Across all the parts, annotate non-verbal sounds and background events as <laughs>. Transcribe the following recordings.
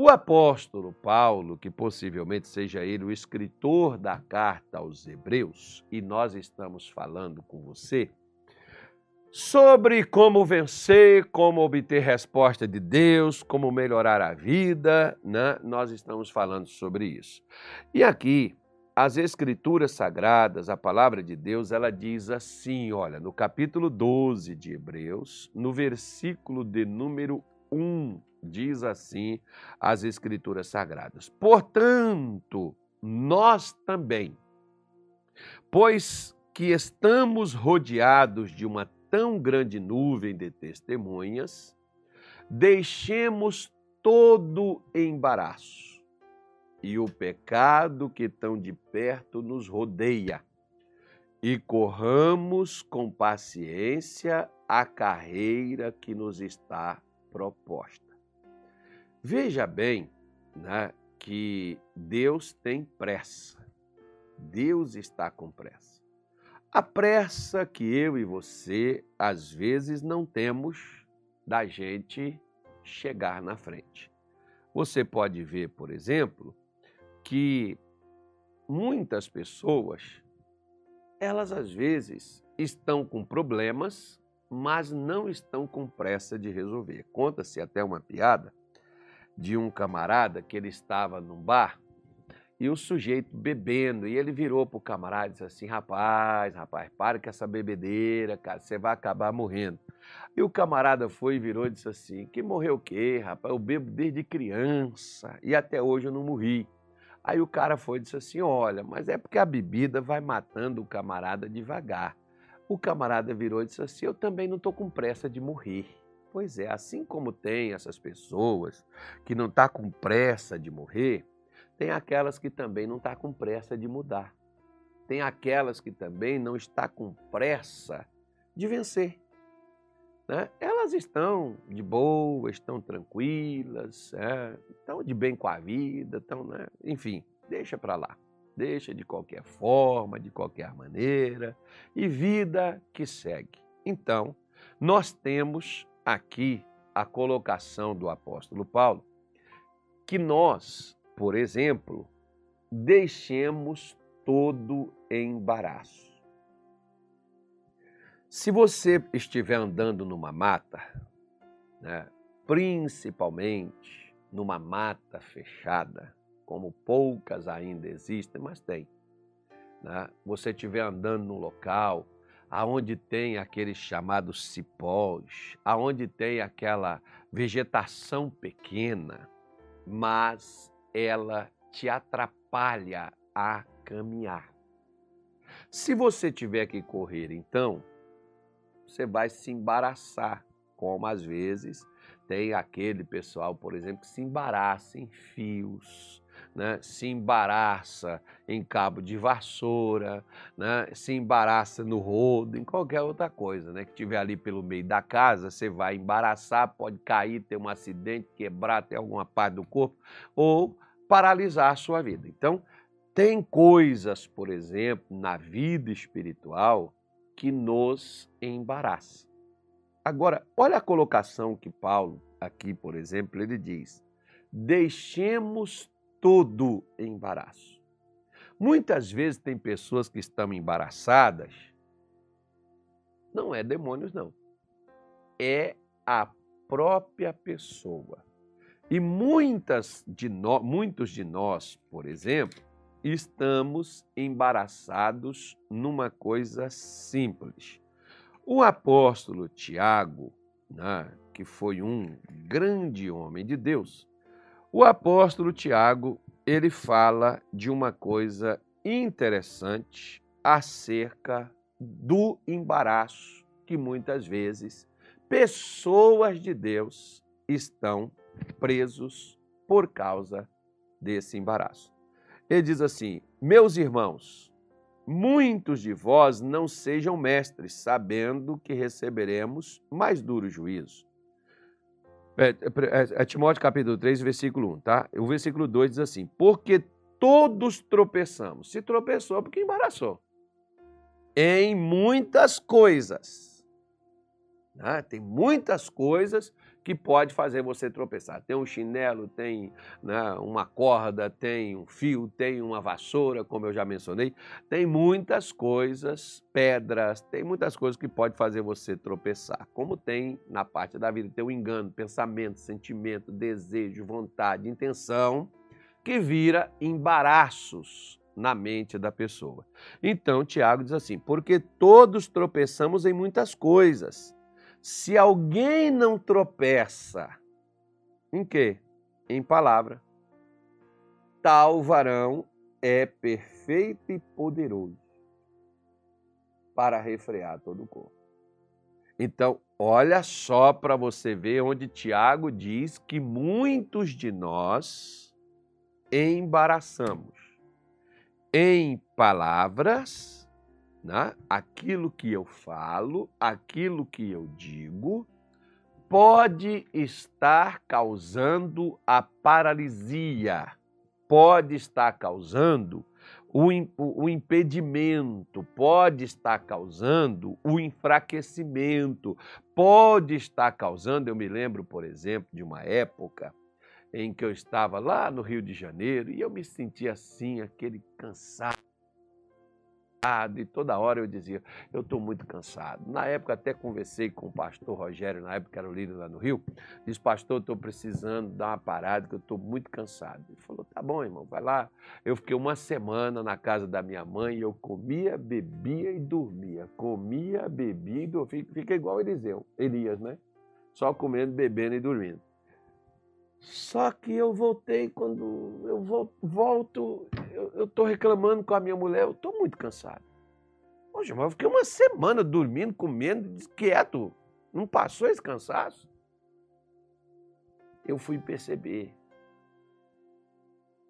O apóstolo Paulo, que possivelmente seja ele o escritor da carta aos Hebreus, e nós estamos falando com você sobre como vencer, como obter resposta de Deus, como melhorar a vida, né? nós estamos falando sobre isso. E aqui, as Escrituras Sagradas, a palavra de Deus, ela diz assim: olha, no capítulo 12 de Hebreus, no versículo de número 1, diz assim as Escrituras Sagradas: Portanto, nós também, pois que estamos rodeados de uma tão grande nuvem de testemunhas, deixemos todo embaraço e o pecado que tão de perto nos rodeia e corramos com paciência a carreira que nos está proposta. Veja bem né, que Deus tem pressa. Deus está com pressa. A pressa que eu e você, às vezes, não temos da gente chegar na frente. Você pode ver, por exemplo, que muitas pessoas, elas às vezes estão com problemas, mas não estão com pressa de resolver. Conta-se até uma piada de um camarada que ele estava num bar e o sujeito bebendo, e ele virou pro camarada e disse assim: rapaz, rapaz, para com essa bebedeira, cara, você vai acabar morrendo. E o camarada foi e virou e disse assim: que morreu o quê, rapaz? Eu bebo desde criança e até hoje eu não morri. Aí o cara foi e disse assim: olha, mas é porque a bebida vai matando o camarada devagar. O camarada virou e disse assim: eu também não estou com pressa de morrer. Pois é, assim como tem essas pessoas que não estão tá com pressa de morrer, tem aquelas que também não estão tá com pressa de mudar. Tem aquelas que também não estão com pressa de vencer. Né? Elas estão de boa, estão tranquilas, é, estão de bem com a vida, estão, né? enfim, deixa para lá. Deixa de qualquer forma, de qualquer maneira, e vida que segue. Então, nós temos aqui a colocação do apóstolo Paulo, que nós, por exemplo, deixemos todo embaraço. Se você estiver andando numa mata, né, principalmente numa mata fechada, como poucas ainda existem, mas tem. Né? Você estiver andando num local aonde tem aqueles chamados cipós, aonde tem aquela vegetação pequena, mas ela te atrapalha a caminhar. Se você tiver que correr, então, você vai se embaraçar, como às vezes tem aquele pessoal, por exemplo, que se embaraça em fios, né, se embaraça em cabo de vassoura, né, se embaraça no rodo, em qualquer outra coisa, né, que tiver ali pelo meio da casa, você vai embaraçar, pode cair, ter um acidente, quebrar até alguma parte do corpo ou paralisar a sua vida. Então, tem coisas, por exemplo, na vida espiritual que nos embaraçam. Agora, olha a colocação que Paulo aqui, por exemplo, ele diz: deixemos todo embaraço. Muitas vezes tem pessoas que estão embaraçadas, não é demônios, não. É a própria pessoa. E muitas de nós, muitos de nós, por exemplo, estamos embaraçados numa coisa simples. O apóstolo Tiago, né, que foi um grande homem de Deus, o apóstolo Tiago, ele fala de uma coisa interessante acerca do embaraço que muitas vezes pessoas de Deus estão presos por causa desse embaraço. Ele diz assim: Meus irmãos, muitos de vós não sejam mestres, sabendo que receberemos mais duro juízo. É, é, é, Timóteo capítulo 3, versículo 1, tá? O versículo 2 diz assim: Porque todos tropeçamos. Se tropeçou, porque embaraçou. Em muitas coisas. Né? Tem muitas coisas que pode fazer você tropeçar. Tem um chinelo, tem né, uma corda, tem um fio, tem uma vassoura, como eu já mencionei. Tem muitas coisas, pedras, tem muitas coisas que pode fazer você tropeçar. Como tem na parte da vida, tem o engano, pensamento, sentimento, desejo, vontade, intenção, que vira embaraços na mente da pessoa. Então, Tiago diz assim: porque todos tropeçamos em muitas coisas. Se alguém não tropeça, em quê? Em palavra. Tal varão é perfeito e poderoso para refrear todo o corpo. Então, olha só para você ver onde Tiago diz que muitos de nós embaraçamos em palavras né? aquilo que eu falo, aquilo que eu digo, pode estar causando a paralisia, pode estar causando o, o, impedimento, pode estar causando o enfraquecimento, pode estar causando. Eu me lembro, por exemplo, de uma época em que eu estava lá no Rio de Janeiro e eu me sentia assim, aquele cansado e toda hora eu dizia, eu estou muito cansado. Na época até conversei com o pastor Rogério, na época era o líder lá no Rio, disse, pastor, estou precisando dar uma parada, que eu estou muito cansado. Ele falou, tá bom, irmão, vai lá. Eu fiquei uma semana na casa da minha mãe eu comia, bebia e dormia. Comia, bebia e dormia. Fica igual Eliseu, Elias, né? Só comendo, bebendo e dormindo. Só que eu voltei quando eu volto, eu estou reclamando com a minha mulher, eu estou muito cansado. Poxa, mas eu fiquei uma semana dormindo, comendo, quieto. Não passou esse cansaço? Eu fui perceber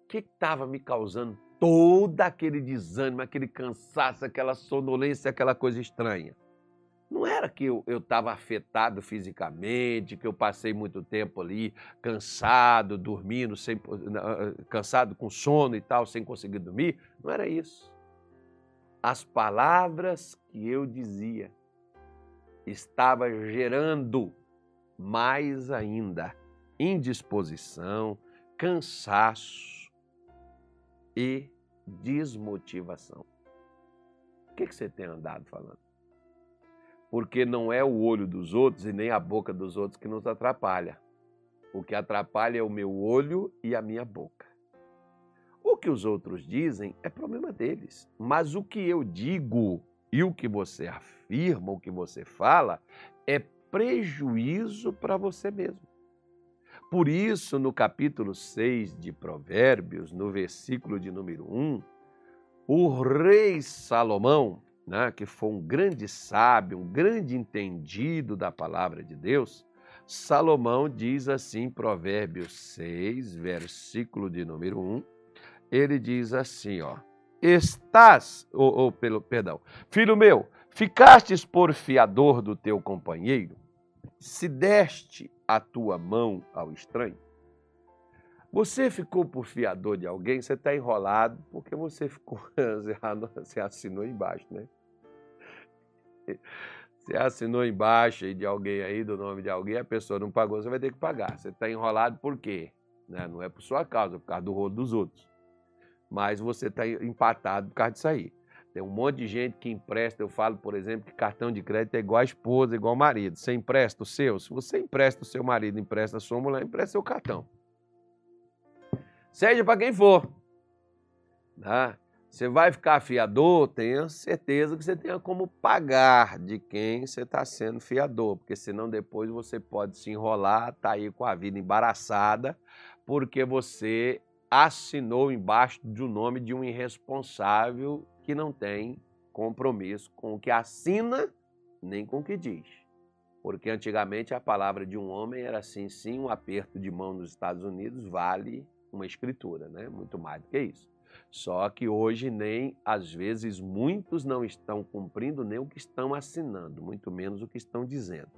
o que estava me causando todo aquele desânimo, aquele cansaço, aquela sonolência, aquela coisa estranha. Não era que eu estava afetado fisicamente, que eu passei muito tempo ali cansado, dormindo, sem, ah, cansado com sono e tal, sem conseguir dormir. Não era isso. As palavras que eu dizia estava gerando mais ainda indisposição, cansaço e desmotivação. O que, que você tem andado falando? Porque não é o olho dos outros e nem a boca dos outros que nos atrapalha. O que atrapalha é o meu olho e a minha boca. O que os outros dizem é problema deles, mas o que eu digo e o que você afirma, o que você fala, é prejuízo para você mesmo. Por isso, no capítulo 6 de Provérbios, no versículo de número 1, o rei Salomão, né, que foi um grande sábio, um grande entendido da palavra de Deus, Salomão diz assim, Provérbios 6, versículo de número 1, ele diz assim, ó, estás, ou, ou pelo, perdão, filho meu, ficastes por fiador do teu companheiro, se deste a tua mão ao estranho, você ficou por fiador de alguém, você está enrolado porque você ficou, <laughs> você assinou embaixo, né? Você assinou embaixo de alguém aí, do nome de alguém, a pessoa não pagou, você vai ter que pagar. Você está enrolado por quê? Né? Não é por sua causa, é por causa do rolo dos outros. Mas você está empatado por causa disso aí. Tem um monte de gente que empresta. Eu falo, por exemplo, que cartão de crédito é igual a esposa, igual ao marido. Você empresta o seu? Se você empresta o seu marido, empresta a sua mulher, empresta seu cartão. Seja para quem for. Né? Você vai ficar fiador, tenha certeza que você tenha como pagar de quem você está sendo fiador, porque senão depois você pode se enrolar, tá aí com a vida embaraçada, porque você assinou embaixo do nome de um irresponsável que não tem compromisso com o que assina nem com o que diz. Porque antigamente a palavra de um homem era assim, sim, um aperto de mão nos Estados Unidos vale uma escritura, né? Muito mais do que isso. Só que hoje nem, às vezes, muitos não estão cumprindo nem o que estão assinando, muito menos o que estão dizendo.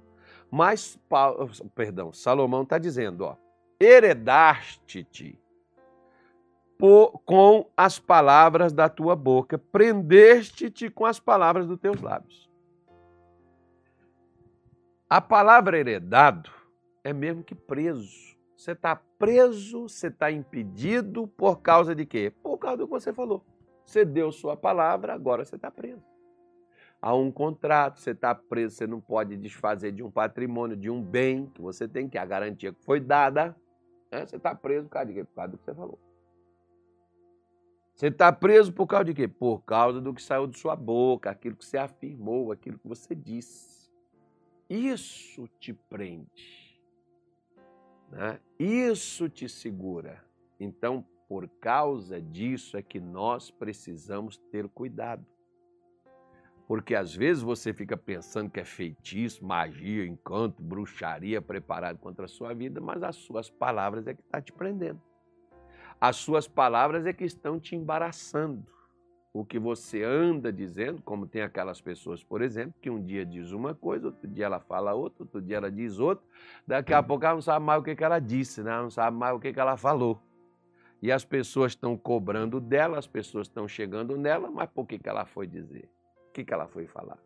Mas, perdão, Salomão está dizendo, ó, heredaste-te com as palavras da tua boca, prendeste-te com as palavras dos teus lábios. A palavra heredado é mesmo que preso. Você está preso, você está impedido por causa de quê? Por causa do que você falou. Você deu sua palavra, agora você está preso. Há um contrato, você está preso, você não pode desfazer de um patrimônio, de um bem que você tem, que é a garantia que foi dada. Né? Você está preso por causa de quê? Por causa do que você falou. Você está preso por causa de quê? Por causa do que saiu de sua boca, aquilo que você afirmou, aquilo que você disse. Isso te prende. Né? Isso te segura. Então, por causa disso é que nós precisamos ter cuidado. Porque às vezes você fica pensando que é feitiço, magia, encanto, bruxaria preparado contra a sua vida, mas as suas palavras é que está te prendendo. As suas palavras é que estão te embaraçando. O que você anda dizendo, como tem aquelas pessoas, por exemplo, que um dia diz uma coisa, outro dia ela fala outra, outro dia ela diz outra, daqui a pouco ela não sabe mais o que, que ela disse, né? ela não sabe mais o que, que ela falou. E as pessoas estão cobrando dela, as pessoas estão chegando nela, mas por que, que ela foi dizer? O que, que ela foi falar?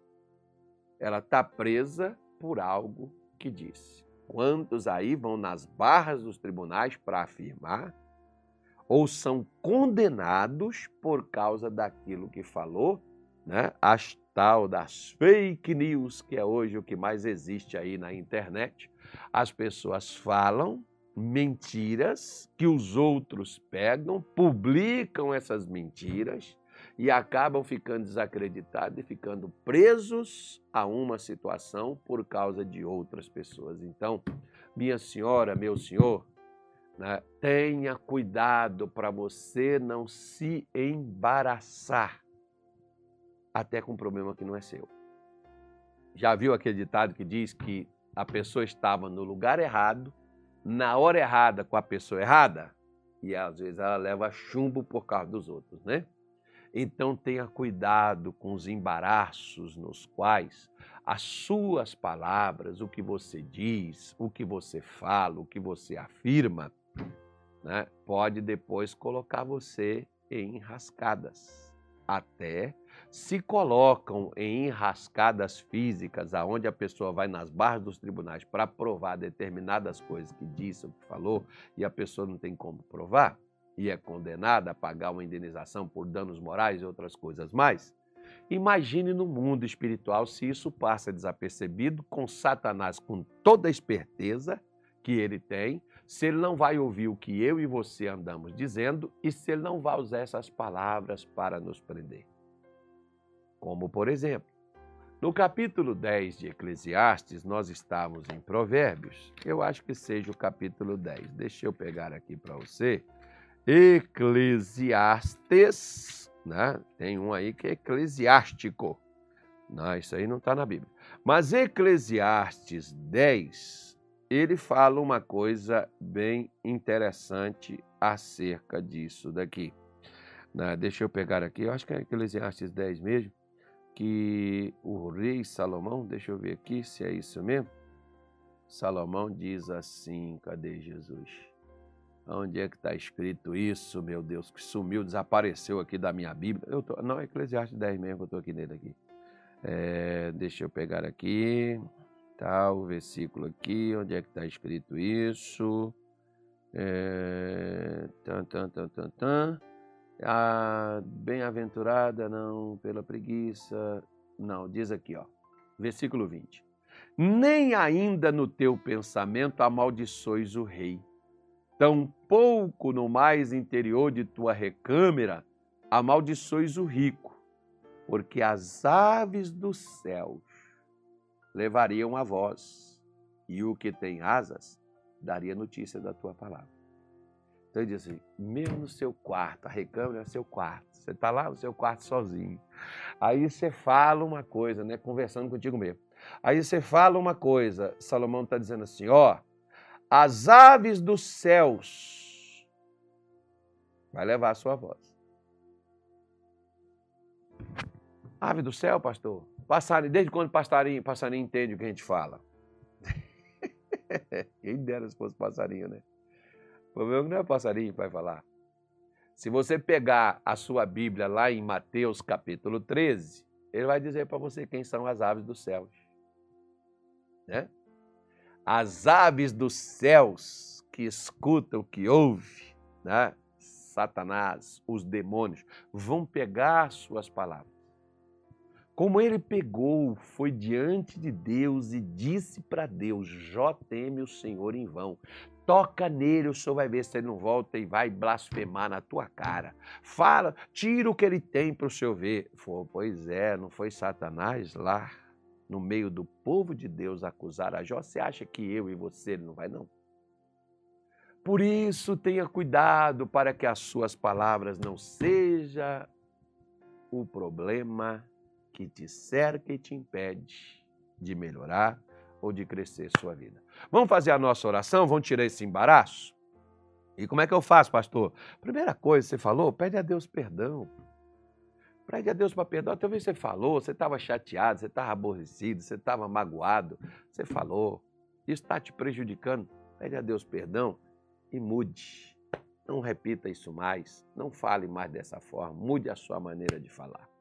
Ela está presa por algo que disse. Quantos aí vão nas barras dos tribunais para afirmar ou são condenados por causa daquilo que falou, né? As tal das fake news, que é hoje o que mais existe aí na internet. As pessoas falam mentiras que os outros pegam, publicam essas mentiras e acabam ficando desacreditados e ficando presos a uma situação por causa de outras pessoas. Então, minha senhora, meu senhor, né? Tenha cuidado para você não se embaraçar até com um problema que não é seu. Já viu aquele ditado que diz que a pessoa estava no lugar errado, na hora errada com a pessoa errada? E às vezes ela leva chumbo por causa dos outros, né? Então tenha cuidado com os embaraços nos quais as suas palavras, o que você diz, o que você fala, o que você afirma, né, pode depois colocar você em enrascadas. Até se colocam em enrascadas físicas, aonde a pessoa vai nas barras dos tribunais para provar determinadas coisas que disse ou que falou, e a pessoa não tem como provar, e é condenada a pagar uma indenização por danos morais e outras coisas mais. Imagine no mundo espiritual se isso passa desapercebido com Satanás com toda a esperteza que ele tem, se ele não vai ouvir o que eu e você andamos dizendo e se ele não vai usar essas palavras para nos prender. Como, por exemplo, no capítulo 10 de Eclesiastes, nós estávamos em Provérbios. Eu acho que seja o capítulo 10. Deixa eu pegar aqui para você. Eclesiastes, né? Tem um aí que é eclesiástico. Não, isso aí não está na Bíblia. Mas Eclesiastes 10, ele fala uma coisa bem interessante acerca disso daqui. Né? Deixa eu pegar aqui, eu acho que é Eclesiastes 10 mesmo, que o rei Salomão, deixa eu ver aqui se é isso mesmo. Salomão diz assim: cadê Jesus? Onde é que está escrito isso, meu Deus, que sumiu, desapareceu aqui da minha Bíblia? Eu tô, não, é Eclesiastes 10 mesmo, eu estou aqui nele aqui. É, deixa eu pegar aqui. Tá, o versículo aqui, onde é que está escrito isso? É, tan, tan, tan, tan, tan. A bem-aventurada não pela preguiça. Não, diz aqui, ó. Versículo 20. Nem ainda no teu pensamento amaldiçoes o rei, tampouco no mais interior de tua recâmara amaldiçoes o rico, porque as aves dos céus levariam a voz, e o que tem asas daria notícia da tua palavra. Então ele diz assim: mesmo no seu quarto, a recâmara é seu quarto, você está lá no seu quarto sozinho. Aí você fala uma coisa, né, conversando contigo mesmo. Aí você fala uma coisa, Salomão está dizendo assim: ó, as aves dos céus vai levar a sua voz. Ave do céu, pastor? Passarinho, desde quando passarinho, passarinho entende o que a gente fala? <laughs> Quem dera se fosse passarinho, né? O problema não é passarinho que vai falar. Se você pegar a sua Bíblia lá em Mateus capítulo 13, ele vai dizer para você quem são as aves dos céus. Né? as aves dos céus que escutam que ouve, né? Satanás, os demônios, vão pegar suas palavras. Como ele pegou, foi diante de Deus e disse para Deus: Jó teme o Senhor em vão. Toca nele, o Senhor vai ver se ele não volta e vai blasfemar na tua cara. Fala, tira o que ele tem para o Senhor ver. pois é, não foi Satanás lá no meio do povo de Deus acusar a Jó? Você acha que eu e você não vai não? Por isso, tenha cuidado para que as suas palavras não sejam o problema que te cerca e te impede de melhorar ou de crescer sua vida. Vamos fazer a nossa oração? Vamos tirar esse embaraço? E como é que eu faço, pastor? Primeira coisa, você falou, pede a Deus perdão. Pede a Deus para perdoar. Talvez você falou, você estava chateado, você estava aborrecido, você estava magoado. Você falou, isso está te prejudicando. Pede a Deus perdão e mude. Não repita isso mais, não fale mais dessa forma, mude a sua maneira de falar.